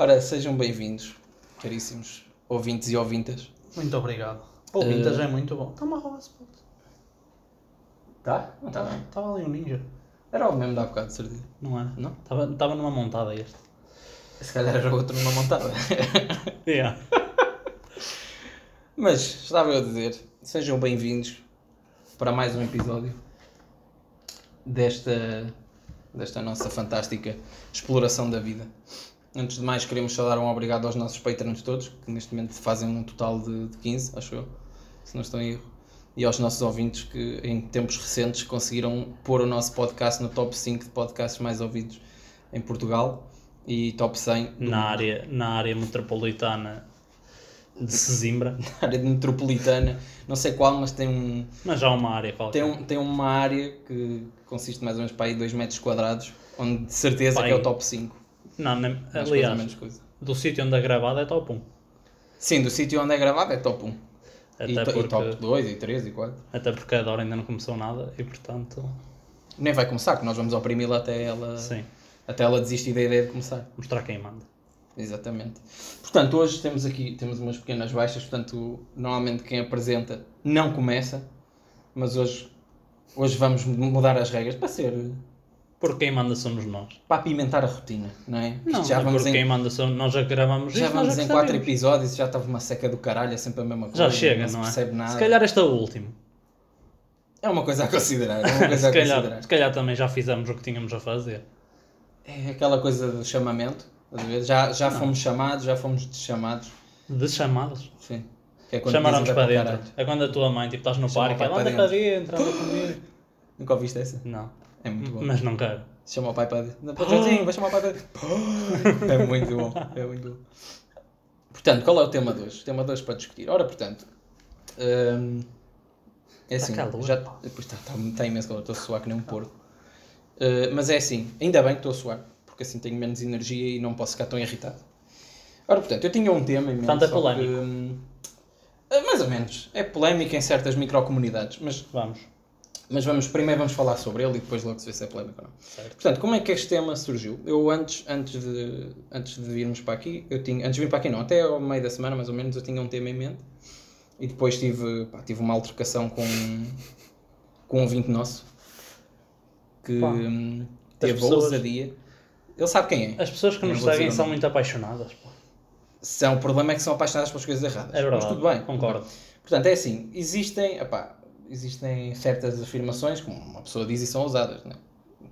Ora, sejam bem-vindos, caríssimos ouvintes e ouvintas. Muito obrigado. Ouvintas Eh, é muito bom. Está-me a roubar spot. Tá? Não está Estava ali um ninja. Era o mesmo da bocado, de certeza. Não é? Não? Estava, estava numa montada este. Se calhar era outro numa montada. Yeah. Mas, estava eu a dizer, sejam bem-vindos para mais um episódio desta, desta nossa fantástica exploração da vida. Antes de mais, queremos só dar um obrigado aos nossos patrons todos, que neste momento fazem um total de, de 15, acho eu, se não estou em erro. E aos nossos ouvintes que, em tempos recentes, conseguiram pôr o nosso podcast no top 5 de podcasts mais ouvidos em Portugal e top 100 do Na, área, na área metropolitana de Sesimbra. área metropolitana, não sei qual, mas tem um, Mas já uma área qualquer. Tem, um, tem uma área que consiste mais ou menos para aí 2 metros quadrados, onde de certeza Pai. que é o top 5. Não, nem- Mais coisa, aliás, menos coisa. do sítio onde é gravado é top 1. Sim, do sítio onde é gravado é top 1. Até, E, to- e porque, top 2, e 3, e 4. até porque a Dora ainda não começou nada e portanto. Nem vai começar, que nós vamos oprimi-la até ela, Sim. até ela desistir da ideia de começar. Mostrar quem manda. Exatamente. Portanto, hoje temos aqui temos umas pequenas baixas, portanto, normalmente quem apresenta não começa, mas hoje, hoje vamos mudar as regras para ser Porque quem manda somos nós. para apimentar a rotina, não é? Não, já é porque em quem manda somos nós já gravamos Já isto, vamos já em quatro episódios, já estava uma seca do caralho, é sempre a mesma coisa. Já chega, se não, é? percebe nada. Se calhar este é o último. É uma coisa a considerar, é uma coisa se, a calhar, considerar. se calhar também já fizemos o que tínhamos a fazer. É aquela coisa do chamamento, a ver? Já, já fomos chamados, já fomos deschamados. De chamados. Sim. Que é Chamaram-nos dizem, para "Vai dentro. caralho." É quando a tua mãe, tipo, estás no Chama parque, ela anda para dentro, anda comigo. Nunca ouviste essa? Não, É muito bom. mas não quero. Chama o pai para. Não, Patrãozinho, vai chamar o pai para. É muito bom, é muito bom. Portanto, qual é o tema de hoje? O tema de hoje para discutir. Ora, portanto, hum, é assim, Tá calor, já, está, está, está imenso calor, estou a suar que nem um porco. Uh, mas é assim, ainda bem que estou a suar, porque assim tenho menos energia e não posso ficar tão irritado. Ora, portanto, eu tinha um tema imenso. É só que, polémico. hum, é mais ou menos. É polémico em certas microcomunidades, mas Vamos. Mas vamos, primeiro vamos falar sobre ele e depois logo se vê se é polémico ou não. Certo. Portanto, como é que este tema surgiu? Eu antes, antes, de, antes de virmos para aqui, eu tinha, antes de vir para aqui não, até ao meio da semana mais ou menos eu tinha um tema em mente e depois tive, pá, tive uma altercação com, com um ouvinte nosso que Pá, hum, teve a pessoas- ousadia. Ele sabe quem é. As pessoas que nos seguem são muito apaixonadas. pô. São, o problema é que são apaixonados pelas coisas erradas. É verdade. Mas tudo bem. Concordo. Portanto, é assim, existem, epá, existem certas afirmações, como uma pessoa diz e são ousadas, né?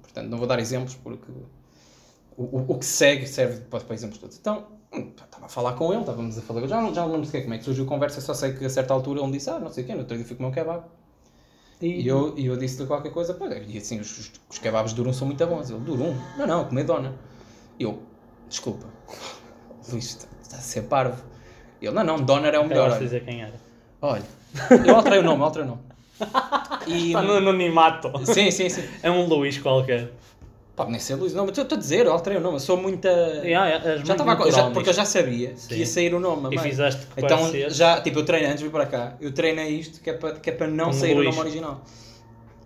Portanto, não vou dar exemplos porque o, o, o que segue serve para, para exemplos todos. Então, hum, estava a falar com ele, estávamos a falar, já, não- já não lembro sequer como é que surgiu a conversa, só sei que a certa altura ele me disse, ah, não sei quem, no outro dia fui comer um kebab. E eu, e eu disse-lhe qualquer coisa, pá, e assim, os, os, os kebabs de Durum são muito bons. Ele, Durum? Não, não, comer dona. E eu, desculpa, Luís, está, está a ser parvo. E ele, não, não, Doner é o melhor. Acabaste de olha." dizer quem era. Olha, eu alterei o nome, alterei o nome. E, Está no anonimato. sim, sim, sim. É um Luís qualquer. Pode nem ser Luís, não, mas estou a dizer, alterei o nome, eu sou muita. Yeah, já estava a já, porque eu já sabia Sim. que ia sair o nome. E fizeste que Então, já, tipo, eu treinei antes de vir para cá, eu treinei isto que é para, que é para não Como sair Luís. o nome original.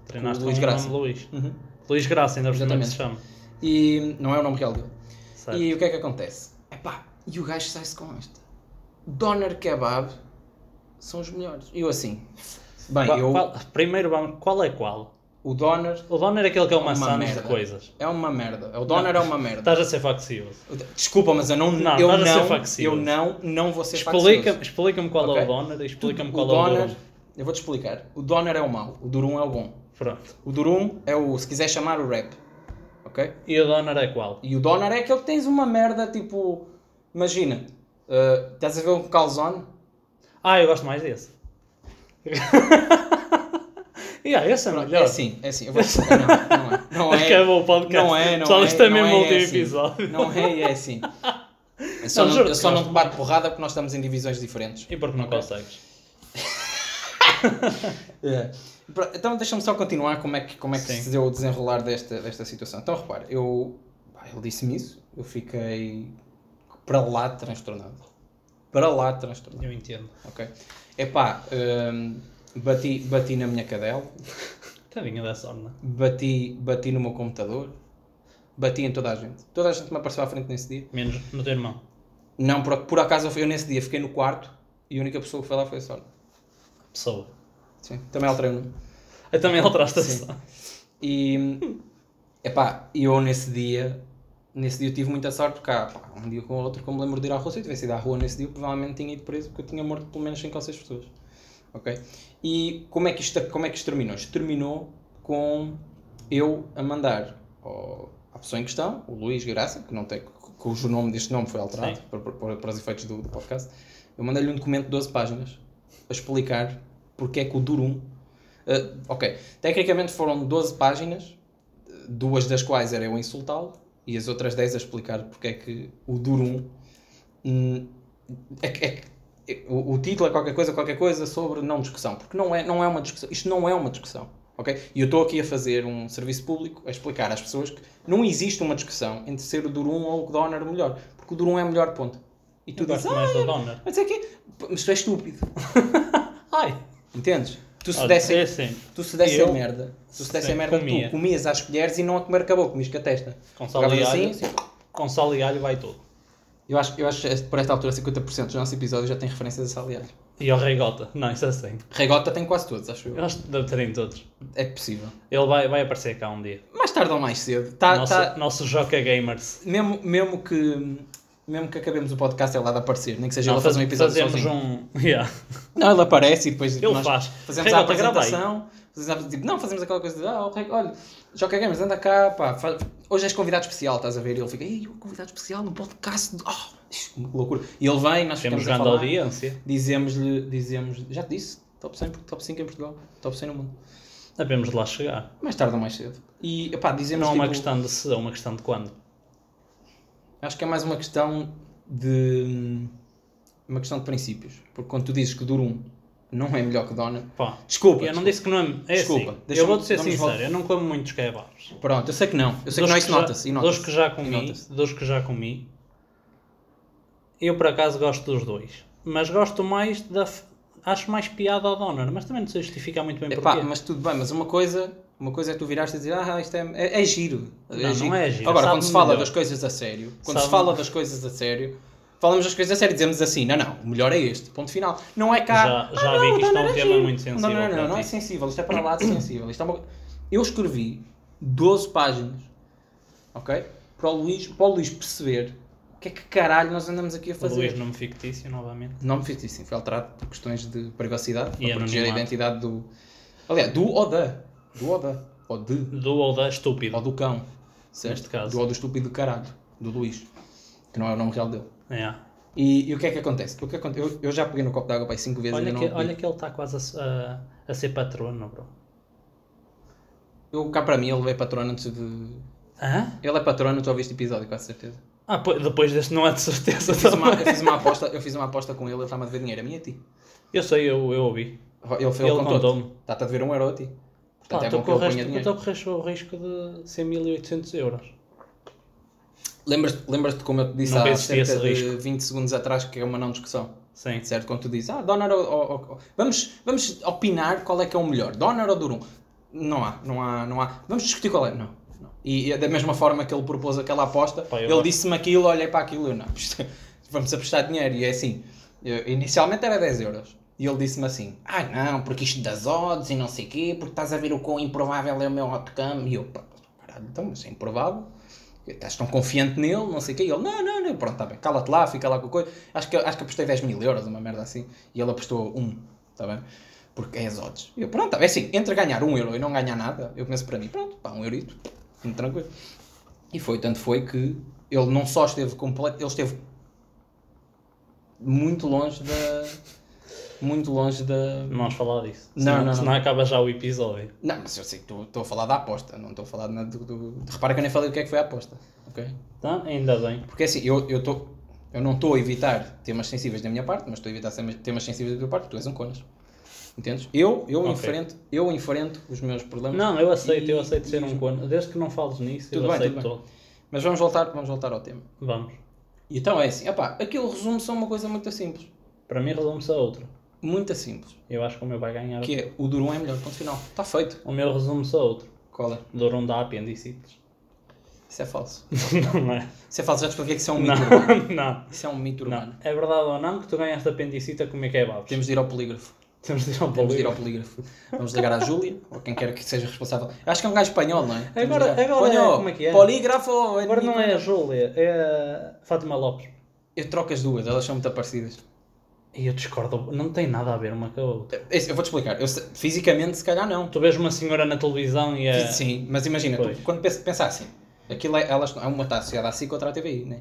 Treinaste Luís com Graça. nome Luís. Uhum. Luís Graça, ainda por que se chama. E não é o nome real dele. Certo. E o que é que acontece? Epá, e o gajo sai-se com esta. Doner Kebab são os melhores. E eu assim, bem, Qual- eu, qual- primeiro vamos, qual é qual? o Doner O doner é aquele que é uma Uma maçã de coisas. é uma merda. O Doner é uma merda. Estás a ser faccioso. Desculpa, mas eu não, Não, eu, estás a ser não eu não, não vou ser Explica-me faccioso. explica qual Ok. é o doner e explica-me O qual é o Doner, durum. eu vou-te explicar. O Doner é o mau, o Durum é o bom. Pronto. O Durum é o, se quiser chamar, o rap. Ok? E o doner é qual? E o Doner é aquele que tens uma merda, tipo... Imagina, uh, estás a ver um calzone? Ah, eu gosto mais desse. yeah, esse é melhor. É assim, é assim. Eu vou explicar. Não, não é. Não é. Acabou o podcast. Não é, não Pessoal, é. isto é mesmo o é, último assim. episódio. Não é, é assim. Eu só Não, não, eu só não te bato porrada porque nós estamos em divisões diferentes. E porque não consegues? É. Então deixa-me só continuar como é que, como é que Sim. se deu o desenrolar desta, desta situação. Então repara, eu, ele disse-me isso, eu fiquei para lá transtornado. Para lá de transtornado. Eu entendo. Ok? Epá, hum, bati, bati na minha cadela, Tadinha dessa orna. bati, bati no meu computador, bati em toda a gente. Toda a gente me apareceu à frente nesse dia. Menos no teu irmão. Não, por, por acaso eu nesse dia fiquei no quarto e a única pessoa que foi lá foi a Sónia. Pessoa. Sim. Também alterei o nome. Eu também alteraste a Sim. E epá, eu nesse dia, nesse dia eu tive muita sorte porque há pá, um dia com o outro, como me lembro de ir à rua, se eu tivesse ido à rua nesse dia, provavelmente tinha ido preso porque eu tinha morto pelo menos 5 ou 6 pessoas. Ok? E como é que isto, como é que isto terminou? Isto terminou com eu a mandar ao, à pessoa em questão, o Luís Graça, que não tem, cujo nome deste nome foi alterado para, para, para os efeitos do, do podcast, eu mandei-lhe um documento de 12 páginas a explicar porque é que o Durum. Uh, ok, tecnicamente foram 12 páginas, duas das quais era eu a insultá-lo e as outras 10 a explicar porque é que o Durum. hum, é, é que- o, o título é qualquer coisa, qualquer coisa sobre não discussão, porque não é, não é uma discussão. Isto não é uma discussão. ok? E eu estou aqui a fazer um serviço público a explicar às pessoas que não existe uma discussão entre ser o Durum ou o Donner melhor, porque o Durum é melhor, ponto. E tu dizes, gosto ah, mais da Donner. mas é que mas tu és estúpido. Ai! Entendes? Tu se desse, é assim, tu se desse eu- a merda, tu se desse Sim, a merda, comia. tu comias às colheres e não a comer acabou, comias com a testa. com sal e Pegavas alho, assim, assim. com sal e alho vai tudo. Eu acho, eu acho que por esta altura 50% dos nossos episódios já tem referências a sal e alho. E ao reigota. Não, isso é assim. Regota tem quase todos, acho eu. Eu acho que deve ter em todos. É possível. Ele vai, vai aparecer cá um dia. Mais tarde ou mais cedo. Tá, nosso, tá- nosso Joca Gamers. mesmo, mesmo, que, mesmo que acabemos o podcast, ele há de aparecer. Nem que seja Não, ele a fazer um faz- episódio fazemos sozinho. um. Yeah. Não, ele aparece e depois Ele nós faz. fazemos a apresentação. Fazemos, tipo, não, fazemos aquela coisa de, ah, o Reg- olha, Joca Gamers, anda cá, pá, fa- hoje és convidado especial, estás a ver? E ele fica, ei, eu convidado especial no podcast, de... oh, isto, que loucura. E ele vem, nós Temos ficamos a grande falar, audiência. dizemos-lhe, dizemos, já te disse, top 100, top 5 em Portugal, top 100 no mundo. Devemos de lá chegar. Mais tarde ou mais cedo. E, pá, dizemos, Não é uma tipo, questão de se, é uma questão de quando. Acho que é mais uma questão de. Uma questão de princípios. Porque quando tu dizes que Durum não é melhor que Dona. Pá, Desculpa. eu não disse que não é. É Desculpa, assim. Eu vou-te ser sincero, eu não como muitos kebabs. Pronto, eu sei que não. Eu sei Dos que não, isso nota-se. Nota Dos que já comi, dos que já comi, eu por acaso gosto dos dois. Mas gosto mais da. Acho mais piada ao Donner, mas também não sei justificar muito bem Epá, porquê. mas tudo bem, mas uma coisa, uma coisa é tu viraste e dizer, ah, isto é, é, é giro. Não, não é giro, Agora, sabe quando se fala melhor. das coisas a sério, quando se Sabe- fala das coisas a sério, falamos das coisas a sério e dizemos assim, não, não, o melhor é este, ponto final. Não é cá. Já- já "Ah, vi não, que isto é um tema giro." muito sensível Não, não, não, para não, é sensível, isto é para lá de sensível. Isto é uma... Eu escrevi 12 páginas, ok? Para o Luís, para o Luís perceber que é que caralho nós andamos aqui a O fazer. Luís nome fictício novamente. Não me fiz isso, foi alterado por questões de privacidade, E para proteger a identidade do. Aliás, do ou da. Do ou da. Ou de. Do ou da estúpido. Ou do cão. Certo? Neste caso. Do ou do estúpido do caralho. Do Luís. Que não é o nome real dele. É. E, e o que é que acontece? O que aconte- eu, eu já peguei no copo de água para aí 5 vezes e Olha, ainda que, olha que ele está quase a, a, a ser patrono, bro. Eu cá para mim ele é patrono antes de. Hã? Ele é patrono, tu ouviste episódio, com certeza. Ah, depois deste não é de certeza. Eu fiz, uma, eu fiz uma aposta, eu fiz uma aposta com ele, ele está-me a dever dinheiro, a mim e a ti. Eu sei, eu, eu ouvi. Ele, Ele ele contou contou-me. Está-te a dever um euro a ti. Portanto, Pá, é tu bom que ele ponha correste, dinheiro. tu correste o risco de 100.800 euros. Lembras-te lembras como eu te disse Nunca há cerca de risco. 20 segundos atrás que é uma não discussão? Sim. Certo? Quando tu dizes, ah, Donner ou, ou- ou- vamos, vamos opinar qual é que é o melhor, Donner ou Durum? Não há, não há, não há. Vamos discutir qual é. Não. Não. E, e da mesma forma que ele propôs aquela aposta, ele disse-me aquilo, olhei para aquilo, eu não, vamos apostar dinheiro. E é assim, eu- inicialmente era 10 euros. E ele disse-me assim, ah não, porque isto das odds e não sei o quê, porque estás a ver o quão improvável é o meu outcome. E eu, caralho, então, mas é improvável. Estás tão confiante nele, não sei o quê. E ele, não, não, não, pronto, está bem, cala-te lá, fica lá com a coisa. Acho que, acho que apostei 10 mil euros, uma merda assim. E ele apostou 1, está bem? Porque é as odds. E eu, pronto, é assim, entre ganhar 1 euro e não ganhar nada, eu penso para mim, pronto, pá, 1 eurito, muito tranquilo. E foi, tanto foi que ele não só esteve completo, ele esteve muito longe da. Muito longe da. Não vamos falar disso. Não, senão, não, senão não. acaba já o episódio. Não, mas eu sei que estou- a falar da aposta, não estou a falar nada do, do- Repara que eu nem falei o que é que foi a aposta, ok? Tá? Ainda bem. Porque assim, eu, eu, tô, eu não estou a evitar temas sensíveis da minha parte, mas estou a evitar temas- temas sensíveis da tua parte, porque tu és um conas. Entendes? Eu, eu, Ok. enfrento, eu enfrento os meus problemas. Não, eu aceito, eu E- aceito ser um corno. Desde que não fales nisso, Tudo eu bem, aceito tudo. Mas vamos voltar, vamos voltar ao tema. Vamos. E então é assim, opá, aquilo resume só uma coisa muito simples. Para mim resume-se a outra. Muito simples. Eu acho que o meu vai ganhar. Que é, o Durum é melhor, ponto final. Está feito. O meu resume-se a outro. Qual é? Durum da apendicites. Isso é falso. não é? Isso é falso, já expliquei que isso é um mito urbano. Não, não. Isso é um mito urbano. não. É verdade ou não que tu ganhaste apendicite a comer kebabs? Temos de ir ao polígrafo. Temos de ir ao Temos de ir ao polígrafo. polígrafo. Vamos ligar à Júlia, ou quem quer que seja responsável. Eu acho que é um gajo espanhol, não é? Temos Agora- agora é- Ponho como é que é? Polígrafo. Agora não é a Júlia, é a Fátima Lopes. Eu troco as duas, elas são muito parecidas. E eu discordo, não tem nada a ver uma com a outra. É, Eu vou-te explicar. Eu fisicamente, se calhar, não. Tu vês uma senhora na televisão e é. Sim, mas imagina, tu, quando pensa, pensa assim, aquilo é, elas, uma está associada à SIC e outra à TVI, né?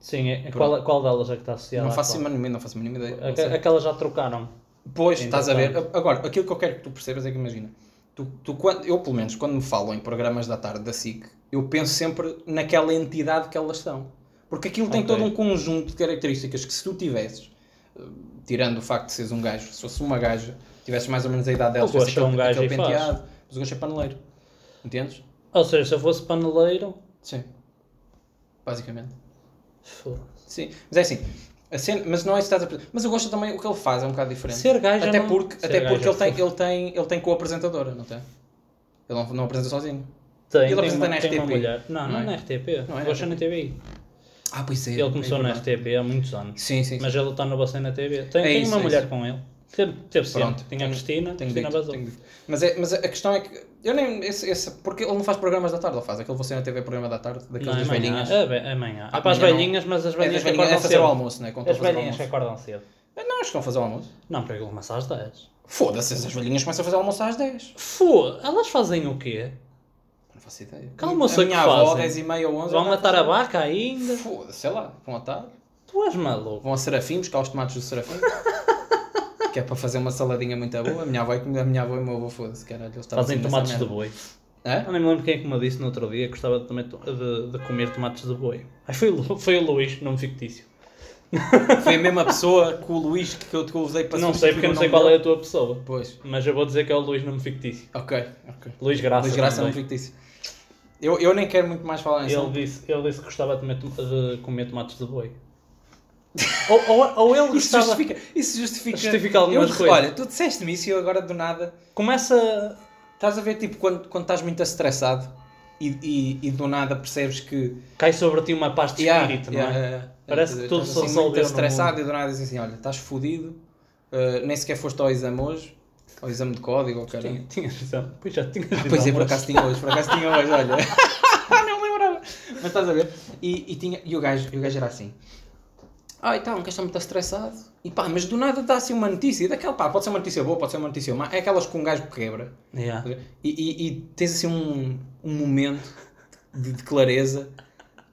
Sim, é, qual, qual delas é que está associada Não faço, qual? a mínima, não faço a mínima ideia. não. Aquelas já trocaram. Pois, estás a ver. Agora, aquilo que eu quero que tu percebas é que imagina, tu, tu, quando, eu pelo menos, quando me falam em programas da tarde da SIC, eu penso sempre naquela entidade que elas são. Porque aquilo tem Ok. todo um conjunto de características que se tu tivesses, eh, tirando o facto de seres um gajo, se fosse uma gaja, tivesses mais ou menos a idade tivesse é um gajo aquele e faz. penteado, mas o gosto é paneleiro. Entendes? Ou seja, se eu fosse paneleiro. Sim. Basicamente. foda-se. Sim, mas é assim, cena- mas não é isso que estás a perceber. Mas eu gosto também, o que ele faz é um bocado diferente. Ser gajo até não- porque, ser até gajo porque é ele, tem, ele, tem, ele tem co-apresentadora, não tem? Ele não, não apresenta sozinho. Tem, Ele tem, apresenta uma, na RTP. mulher. Não, não, Não é é? na RTP. Não é na Gosta na TVI. Ah, pois é. Ele começou é na. RTP há muitos anos. Sim, sim. Mas sim. ele está no bastante na TV. Tem, É tem isso, uma é mulher isso. com ele. Teve, teve sempre. Pronto. Tinha a Cristina, Tenho Cristina dito, tenho dito. Mas, é, mas a questão é que. Eu nem. Esse, esse, porque ele não faz programas da tarde, ele faz. Aquele você na TV programa da tarde, daqueles Não, é das amanhã. velhinhas. É, be- é amanhã. Ah, É para as amanhã velhinhas, mas as É, velhinhas que velhinhas, é fazer cedo. o almoço, né? Quando As a velhinhas que almoço. acordam cedo. Não, acho que estão a fazer o almoço. Não, porque ele começa às 10. Foda-se, as velhinhas começam a fazer o almoço às 10. Fô, elas fazem o quê? Não faço ideia. Calma, a sei minha que avó, fazem. 10 e meia ou 11. Vão matar a vaca ainda? Foda-se, sei lá, vão atar. Tu és maluco. Vão a Serafim, buscar os tomates do Serafim. que é para fazer uma saladinha muito boa. A minha avó, e a minha avó e o meu avô, foda-se, caralho. Fazem tomates de boi. Hã? Eu nem me lembro quem é que me disse no outro dia que gostava de, de, de comer tomates de boi. Ai, foi, o foi o Luís, nome fictício. Foi a mesma pessoa que o Luís que eu, que eu usei para não sei porque não sei qual é a tua pessoa. Pois, Mas eu vou dizer que é o Luís, nome fictício. ok, ok. Luís Graça. Luís Graça é também. fictício. Eu, eu nem quero muito mais falar nisso. Ele disse, ele disse que gostava de comer, tom- de comer tomates de boi. Ou, ou, ou ele Isso gostava. justifica, isso justifica. Justifica algumas eu, coisas. Olha, tu disseste-me isso e eu agora do nada. Começa. Estás a ver, tipo, quando, quando estás muito estressado e, e, e do nada percebes que. Cai sobre ti uma paz de Yeah, espírito, yeah, não é? yeah. Parece que tudo assim deu no estressado e do nada dizes assim: olha, estás fodido, uh, nem sequer foste ao exame hoje, ao exame de código, ou caralho. Tinha- exame. Pois já tinhas Pois é, exame por acaso tinha hoje, por acaso tinha hoje, olha. não me lembrava. Mas estás a ver? E, e, tinha, e o, gajo, e o gajo era assim. Ah, então, um gajo está muito estressado. E pá, mas do nada dá assim uma notícia. E daquela, pá, pode ser uma notícia boa, pode ser uma notícia má. É aquelas que um gajo quebra. Yeah. E, e, e tens assim um, um momento de, de clareza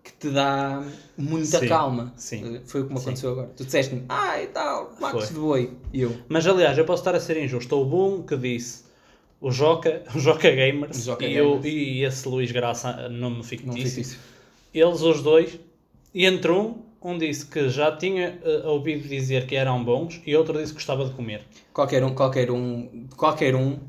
que te dá muita Sim, calma. sim. Foi o que me Sim. aconteceu agora. Tu disseste-me, ah, e tal, Foi. de Boi. E eu, Mas aliás, eu posso estar a ser injusto. Houve um que disse o Joca, o Joca Gamers, O Joca e, Gamers. Eu, e esse Luís Graça, nome não fictício. fiz isso. Eles, os dois, entre um, um disse que já tinha eh, ouvido dizer que eram bons e outro disse que gostava de comer. Qualquer um, qualquer um, qualquer um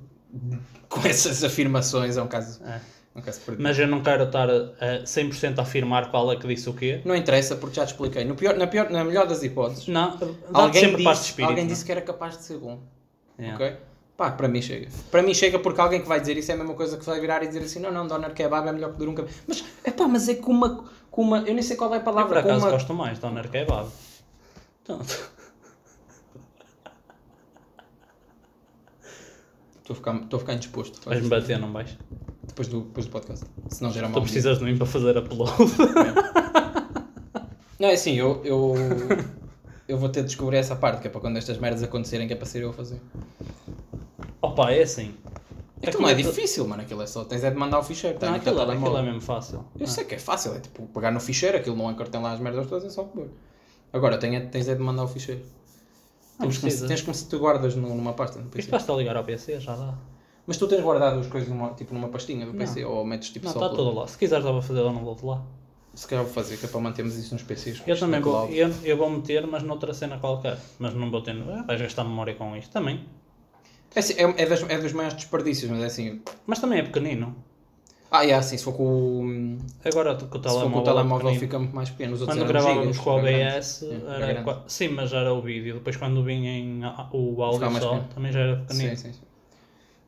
com essas afirmações é um caso, É. é um caso perdido. Mas eu não quero estar a, a 100% a afirmar qual é que disse o quê. Não interessa porque já te expliquei. No pior, na, pior, na melhor das hipóteses, Não, alguém, sempre paz de disse, espírito. alguém não é? disse que era capaz de ser bom. Yeah. Ok? Pá, para mim chega. Para mim chega porque alguém que vai dizer isso é a mesma coisa que vai virar e dizer assim: não, não, Doner Kebab é melhor que Durum Kebab. Mas, é pá, mas é com uma, com uma. Eu nem sei qual é a Eu por palavra. Com acaso uma, gosto mais de Doner Kebab. Então, Estou a ficar, estou a ficar indisposto. vais-me bater, não vais? Depois do, depois do podcast. Se não gera Tu mal. precisas de mim para fazer upload. Não, é assim, eu, eu, eu vou ter de descobrir essa parte, que é para quando estas merdas acontecerem, que é para ser eu a fazer. Opa, é assim. Então não é difícil, mano, aquilo é só, tens é de mandar o ficheiro, tá Não, aquilo, teu é- aquilo é mesmo fácil. Eu sei que é fácil, é tipo pegar no ficheiro, aquilo não é cartão lá as merdas todas, é só pôr. Agora tem, é- tens é de mandar o ficheiro. Não Tens como, se, precisa. tens como se tu guardas numa pasta no Isto PC. basta ligar ao PC, já dá. Mas tu tens guardado as coisas numa, tipo numa pastinha do Não. PC ou metes tipo Não, só está pela- tudo lá. Se quiseres, dá para fazer download lá. Se calhar vou fazer, que é para mantermos isso nos PCs. Eu também vou, eu, eu vou meter, mas noutra cena qualquer. Mas não vou ter. Ah, vais gastar memória com isto também. É, assim, é, é, das, é dos maiores desperdícios, mas é assim. Mas também é pequenino. Ah, é assim, se for com o. Agora com o Se for telemóvel. com o é telemóvel pequenino. fica muito mais pequeno. Os Quando gravávamos gigas, com o era. OBS, É, era era qua- sim, mas já era o vídeo. Depois quando vinha em o áudio só, pequeno. também já era pequenino. Sim, sim, sim.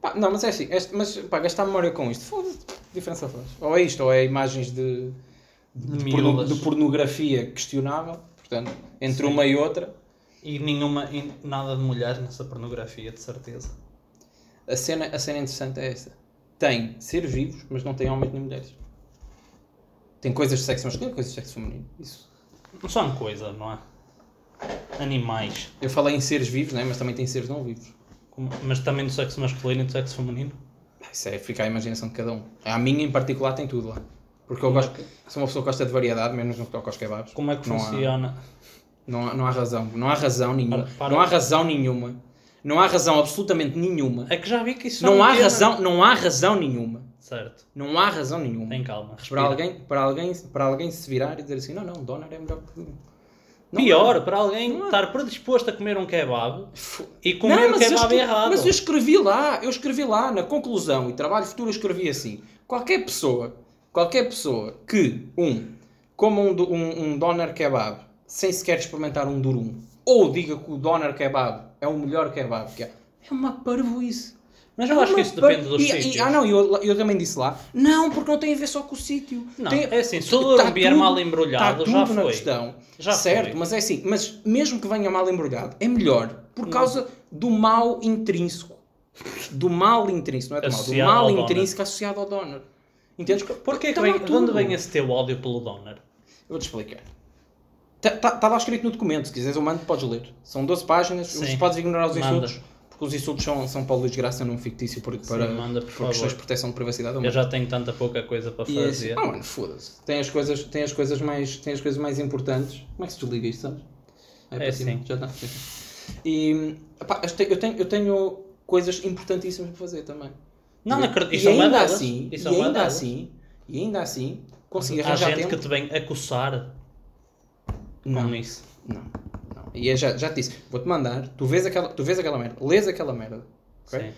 Pá, não, mas é assim, este, mas pá, gastar memória com isto, foda-se, diferença faz? Ou é isto, ou é imagens de, de, de porno- Miúdas. de pornografia questionável, portanto, entre Sim. uma e outra, E nenhuma, e nada de mulheres nessa pornografia, de certeza. a cena, a cena interessante é essa. Tem seres vivos, mas não tem homens nem mulheres. Tem coisas de sexo masculino, coisas de sexo feminino. Isso. Não são coisas, não é? Animais. Eu falei em seres vivos, né? mas também tem seres não vivos. Como- Mas também do sexo masculino e do sexo feminino. Isso é ficar à imaginação de cada um. A minha em particular tem tudo lá. Porque eu Como é gosto, sou uma pessoa que gosta de variedade, menos no que toca aos kebabs. Como é que Não funciona? Há, não há razão. Não há razão nenhuma. Para- para- Não há razão nenhuma. Não há razão absolutamente nenhuma. É que já vi que isso Não é um há razão, não há razão nenhuma. Certo. Não há razão nenhuma. Tem calma. Para alguém, para, alguém, para alguém se virar e dizer assim, não, não, Donner é melhor que... Não Pior, há. para alguém Não estar predisposto a comer um kebab e comer Não, um kebab escrevi- errado. Mas eu escrevi lá, eu escrevi lá na conclusão e trabalho futuro eu escrevi assim. Qualquer pessoa, qualquer pessoa que, um, coma um, um, um doner kebab sem sequer experimentar um durum, ou diga que o doner kebab é o melhor kebab que há, é uma parvoíce. Mas eu acho que isso Uma depende par- dos e, e- sítios. Ah não, eu, eu também disse lá, não, porque não tem a ver só com o sítio. Não, Tem- é assim, se o durum tá vier tudo- mal embrulhado, tá já foi. questão. Já certo, foi. mas é assim, mas mesmo que venha mal embrulhado, é melhor por causa do mal intrínseco. Do mal intrínseco, não é do mal, do Associado mal ao doner. intrínseco associado ao donor. Entendes? Porquê que Tá vem, de onde vem esse teu ódio pelo doner? Eu vou-te explicar. Está lá escrito no documento, se quiseres eu mando, podes ler. São 12 páginas, Sim. podes ignorar os Manda. insultos, porque os insultos são, são para o Luís Graça num fictício por, para, manda, por por questões de proteção de privacidade. eu mando. já tenho tanta pouca coisa para E é assim, fazer. ah, mano, foda-se. Tem as coisas, tem as coisas mais, tem as coisas mais importantes. Como é que se desliga isto, sabes? para cima, sim. Já está. sim. E eu tenho- eu tenho, coisas importantíssimas para fazer também. Não, e, não acredito. e Isso é uma ainda assim, e é ainda assim, e ainda assim, consegui Há arranjar gente tempo. que te vem acusar Não. com isso. Não, não. E eu já, já te disse, vou-te mandar, tu vês aquela, tu vês aquela merda, lês aquela merda, ok? Sim.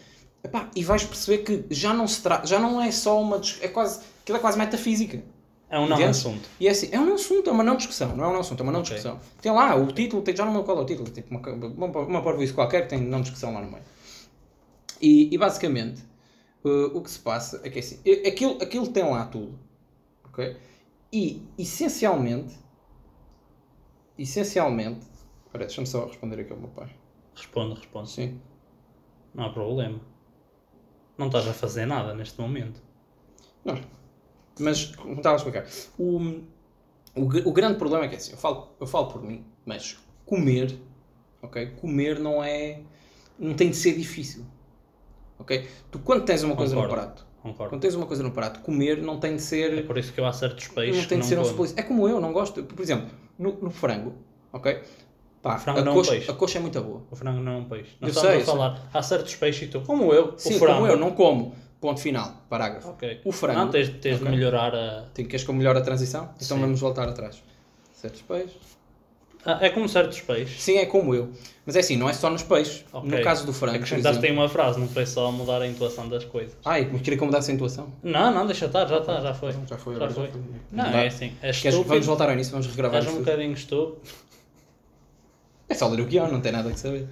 Epá, e vais perceber que já não se trata, já não é só uma, é quase, aquilo é quase metafísica. É um não assunto. E é assim, é um não assunto, é uma não discussão, não é um não assunto, é uma não Ok. discussão. Tem lá o título, tem, já não me lembro qual é o título, tipo uma, uma, parvoíce qualquer que tem não discussão lá no meio. E, e basicamente, uh, o que se passa é que é assim, e- aquilo, aquilo tem lá tudo, ok? E, essencialmente, essencialmente, espera, deixa-me só responder aqui ao meu pai. Responde, responde. Sim. Não há problema. Não estás a fazer nada neste momento. Não. Mas, como estava a explicar, o, o, o grande problema é que é assim, eu falo, eu falo por mim, mas comer, ok? Comer não é. não tem de ser difícil. Ok? Tu quando tens uma coisa no Concordo. prato, Concordo. quando tens uma coisa no prato, comer não tem de É ser. por isso que eu há certos peixes Não tem de ser um suplício. É como eu, não gosto. Por exemplo, no, no frango, ok? Pá, Frango a, não é um coxa, peixe. a coxa é muito boa. O frango não é um peixe. Eu Nós sei, a eu falar. Há certos peixes e tu, como eu, Sim, o frango. como eu, não como. Ponto final, parágrafo. Ok. O frango. Não, tens, tens Ok. de melhorar a. Tem, queres que eu melhore a transição? Então Sim. vamos voltar atrás. Certos peixes. Ah, é como certos peixes. Sim, é como eu. Mas é assim, não é só nos peixes. Ok. No caso do frango, Acrescentaste aí exemplo. uma frase, não foi só mudar a intuação das coisas. Ai, mas queria que eu mudasse a intuação. Não, não, deixa estar, já está, já foi. Já foi, Já foi. já foi. Não, Dá. é assim. Queres- estúpido. vamos voltar ao início, vamos regravar És um bocadinho estúpido. É só ler o guião, não tem nada que saber.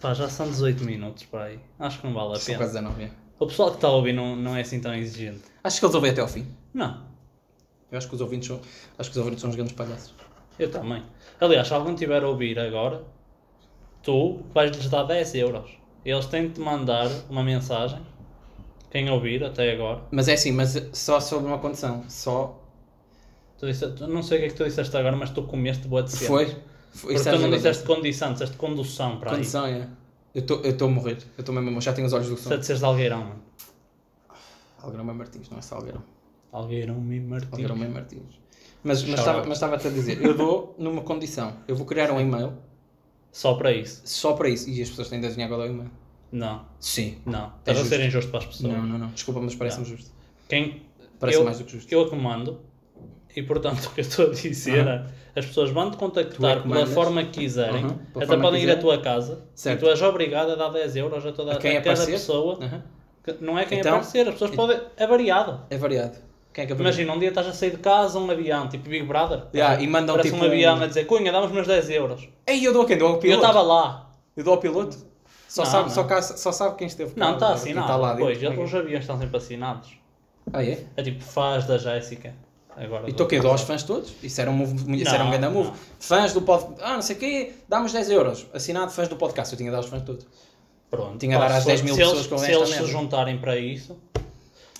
Pá, já são 18 minutos aí. Acho que não vale a São pena. quase 19. é. O pessoal que está a ouvir não, não é assim tão exigente. Acho que eles ouvem até ao fim. Não, Eu acho que os ouvintes são, acho que os ouvintes são os grandes palhaços. eu também. Aliás, se alguém tiver a ouvir agora, tu vais-lhes dar 10 euros. Eles têm de te mandar uma mensagem. Quem ouvir até agora. Mas é assim, mas só sob uma condição. Só. Tu disse, tu- não sei o que é que tu disseste agora, mas tu comeste boa de cena. Foi. Foi. Porque tu não disseste condição, disseste condução para aí. Condição, é. Eu estou a morrer. Eu estou mesmo. Já tenho os olhos do Se som. disseres de Algueirão, mano. Algueirão é Martins, não é Salgueirão. Algueirão me Martins. Algueirão é Martins. Mas, mas Shout estava out. mas estava-te a dizer, eu dou numa condição. Eu vou criar um e-mail Só para isso. só para isso. E as pessoas têm de adivinhar qual é o e-mail. Não, Sim. não. Estás a ser injusto para as pessoas. Não, não, não. Desculpa, mas parece-me justo. Quem, Parece eu, mais do que justo. Eu a comando e portanto o que eu estou a dizer é as pessoas vão te Tu contactar é pela forma que quiserem, Uhum, até forma podem que ir à tua casa Certo. e tu és obrigado a dar 10 euros a toda A quem a cada aparecer? pessoa. Aham. que Não é quem Então, aparecer, as pessoas podem. É variado. É variado. Quem é que? Imagina, um dia estás a sair de casa, um avião, tipo Big Brother. Yeah, e mandam Parece tipo um avião a dizer, Cunha, dá-me os meus 10 euros. Ei, eu dou a quem? Dou ao E eu piloto? estava lá. Eu dou ao piloto? Só, Não, sabe, não. Só, cá- só sabe quem esteve Não, está assinado. está lá dentro. pois, que os aviões estão sempre assinados. é? Ah, é? É tipo fãs da Jéssica. Agora E quê? Dó aos fãs todos? Isso era um, move, isso era um grande move. não. Fãs do podcast. Ah, não sei o quê, dá-nos 10 euros. Assinado fãs do podcast. Eu tinha dado aos fãs todos. Pronto. Tinha a dar às se- 10 mil pessoas eles, ouvem Se eles se juntarem para isso,